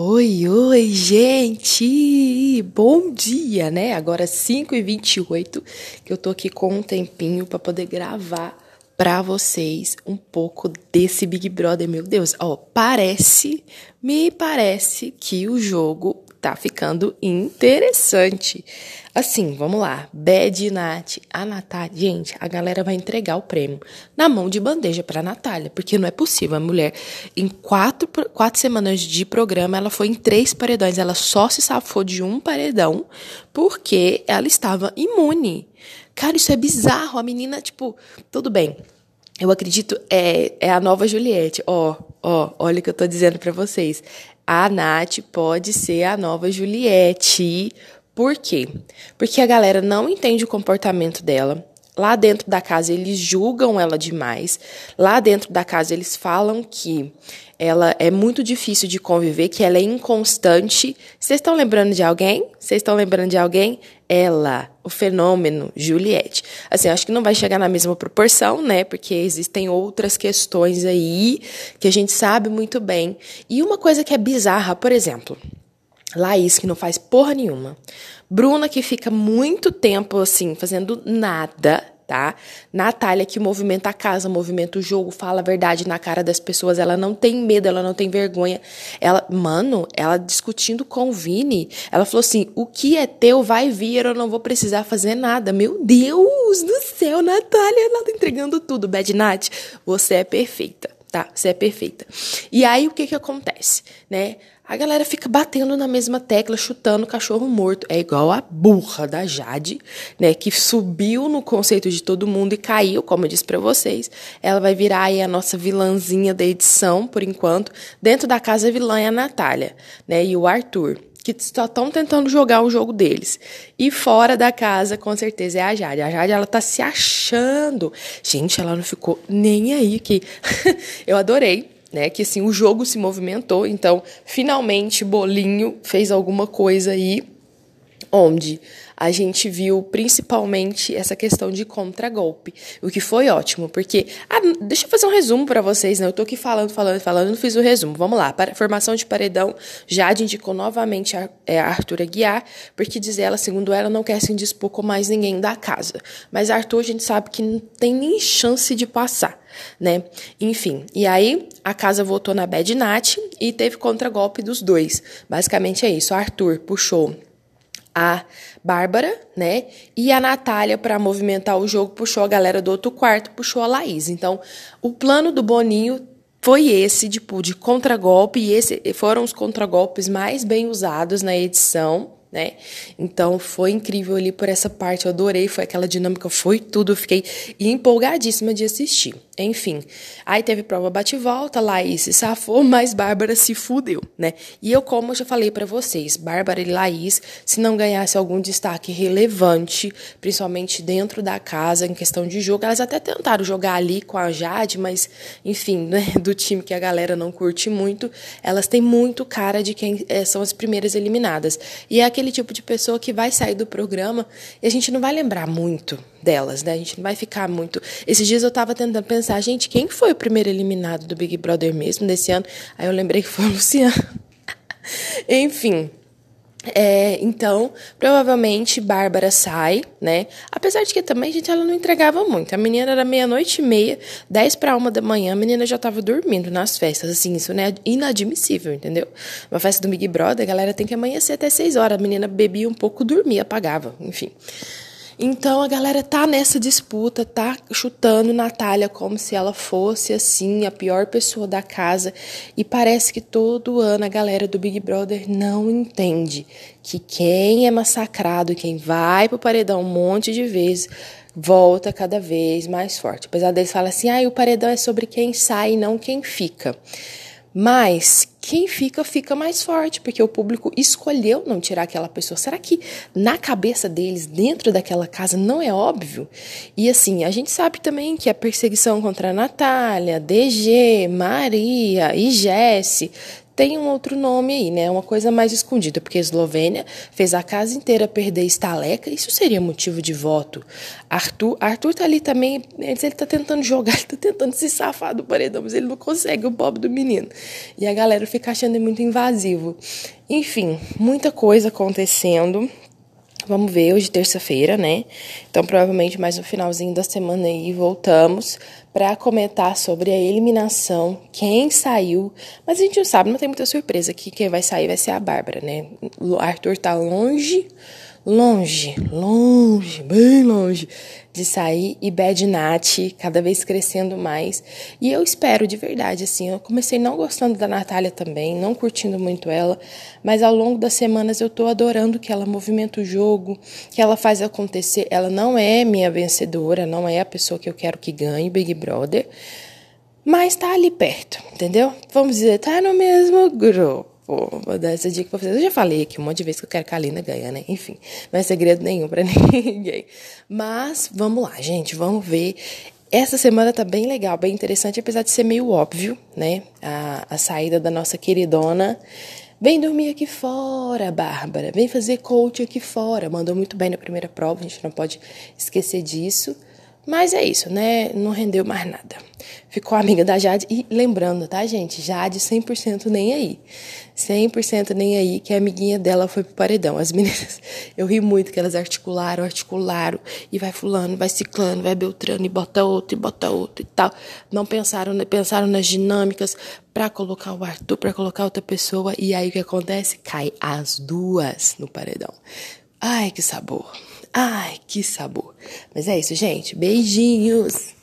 Oi, oi, gente! Bom dia, né? Agora 5h28, que eu tô aqui com um tempinho para poder gravar para vocês um pouco desse Big Brother. Meu Deus, ó, parece, me parece que o jogo tá ficando interessante. Assim, vamos lá. Bad Nat, a Natália. Gente, a galera vai entregar o prêmio na mão de bandeja pra Natália, porque não é possível. A mulher, em quatro, quatro semanas de programa, ela foi em três paredões. Ela só se safou de um paredão porque ela estava imune. Cara, isso é bizarro. A menina, tipo, tudo bem. Eu acredito, é, é a nova Juliette. Ó, ó, olha o que eu tô dizendo para vocês a Nath pode ser a nova Juliette. Por quê? Porque a galera não entende o comportamento dela. Lá dentro da casa eles julgam ela demais. Lá dentro da casa eles falam que ela é muito difícil de conviver, que ela é inconstante. Vocês estão lembrando de alguém? Vocês estão lembrando de alguém? Ela, o fenômeno Juliette. Assim, acho que não vai chegar na mesma proporção, né? Porque existem outras questões aí que a gente sabe muito bem. E uma coisa que é bizarra, por exemplo, Laís, que não faz porra nenhuma. Bruna, que fica muito tempo assim, fazendo nada tá? Natália, que movimenta a casa, movimenta o jogo, fala a verdade na cara das pessoas, ela não tem medo, ela não tem vergonha. Ela, mano, ela discutindo com o Vini, ela falou assim: o que é teu vai vir, eu não vou precisar fazer nada. Meu Deus do céu, Natália, ela tá entregando tudo. Bad Nat, você é perfeita tá? Você é perfeita. E aí o que que acontece, né? A galera fica batendo na mesma tecla, chutando o cachorro morto. É igual a burra da Jade, né? Que subiu no conceito de todo mundo e caiu, como eu disse para vocês. Ela vai virar aí a nossa vilãzinha da edição, por enquanto. Dentro da casa, vilã é a Natália, né? E o Arthur que só estão tentando jogar o jogo deles. E fora da casa, com certeza, é a Jade. A Jade, ela tá se achando. Gente, ela não ficou nem aí que eu adorei né? Que assim, o jogo se movimentou, então finalmente Bolinho fez alguma coisa aí onde a gente viu principalmente essa questão de contragolpe, o que foi ótimo, porque ah, deixa eu fazer um resumo para vocês, né? Eu tô aqui falando, falando, falando, não fiz o resumo. Vamos lá. Para formação de paredão, Jade indicou novamente a, é, a Arthur Aguiar, porque diz ela, segundo ela, não quer se indispor com mais ninguém da casa. Mas Arthur a gente sabe que não tem nem chance de passar né? Enfim, e aí a casa votou na Bad Nat e teve contragolpe dos dois. Basicamente é isso. Arthur puxou a Bárbara, né? E a Natália, para movimentar o jogo, puxou a galera do outro quarto, puxou a Laís. Então, o plano do Boninho foi esse, tipo, de contragolpe, e esse foram os contragolpes mais bem usados na edição, né? Então foi incrível ali por essa parte, eu adorei, foi aquela dinâmica, foi tudo, eu fiquei empolgadíssima de assistir. Enfim, aí teve prova bate-volta, Laís se safou, mas Bárbara se fudeu, né? E eu, como eu já falei para vocês, Bárbara e Laís, se não ganhasse algum destaque relevante, principalmente dentro da casa, em questão de jogo, elas até tentaram jogar ali com a Jade, mas, enfim, né, do time que a galera não curte muito, elas têm muito cara de quem é, são as primeiras eliminadas. E é aquele tipo de pessoa que vai sair do programa e a gente não vai lembrar muito delas, né? A gente não vai ficar muito. Esses dias eu tava tentando pensar, gente, quem foi o primeiro eliminado do Big Brother mesmo desse ano? Aí eu lembrei que foi o Luciano. Enfim. É, então, provavelmente Bárbara sai, né? Apesar de que também, gente, ela não entregava muito. A menina era meia-noite e meia, dez para uma da manhã, a menina já tava dormindo nas festas. Assim, isso né, é inadmissível, entendeu? Uma festa do Big Brother, a galera tem que amanhecer até seis horas. A menina bebia um pouco, dormia, apagava, enfim. Então a galera tá nessa disputa, tá chutando Natália como se ela fosse assim a pior pessoa da casa e parece que todo ano a galera do Big Brother não entende que quem é massacrado, quem vai pro paredão um monte de vezes, volta cada vez mais forte. Apesar deles falar assim: "Ah, o paredão é sobre quem sai e não quem fica". Mas quem fica, fica mais forte, porque o público escolheu não tirar aquela pessoa. Será que na cabeça deles, dentro daquela casa, não é óbvio? E assim, a gente sabe também que a perseguição contra a Natália, DG, Maria e Jesse tem um outro nome aí, né? Uma coisa mais escondida, porque a Eslovênia fez a casa inteira perder estaleca, isso seria motivo de voto. Arthur, Arthur tá ali também, ele tá tentando jogar, ele tá tentando se safar do paredão, mas ele não consegue, o pobre do menino. E a galera fica achando ele muito invasivo. Enfim, muita coisa acontecendo. Vamos ver hoje terça-feira, né? Então provavelmente mais no finalzinho da semana aí voltamos para comentar sobre a eliminação, quem saiu. Mas a gente não sabe, não tem muita surpresa que quem vai sair vai ser a Bárbara, né? O Arthur tá longe longe, longe, bem longe de sair e Bad Nat cada vez crescendo mais. E eu espero de verdade, assim, eu comecei não gostando da Natália também, não curtindo muito ela, mas ao longo das semanas eu tô adorando que ela movimenta o jogo, que ela faz acontecer. Ela não é minha vencedora, não é a pessoa que eu quero que ganhe Big Brother, mas tá ali perto, entendeu? Vamos dizer, tá no mesmo grupo Pô, vou dar essa dica pra vocês. Eu já falei aqui um monte de vezes que eu quero que a Lina ganhe, né? Enfim, não é segredo nenhum para ninguém. Mas vamos lá, gente, vamos ver. Essa semana tá bem legal, bem interessante, apesar de ser meio óbvio, né? A, a saída da nossa queridona. Vem dormir aqui fora, Bárbara. Vem fazer coach aqui fora. Mandou muito bem na primeira prova, a gente não pode esquecer disso. Mas é isso, né? Não rendeu mais nada. Ficou amiga da Jade. E lembrando, tá, gente? Jade 100% nem aí. 100% nem aí que a amiguinha dela foi pro paredão. As meninas, eu ri muito que elas articularam, articularam. E vai fulano, vai ciclano, vai beltrano, e bota outro, e bota outro e tal. Não pensaram, pensaram nas dinâmicas para colocar o Arthur, para colocar outra pessoa. E aí o que acontece? Cai as duas no paredão. Ai, que sabor. Ai, que sabor. Mas é isso, gente. Beijinhos.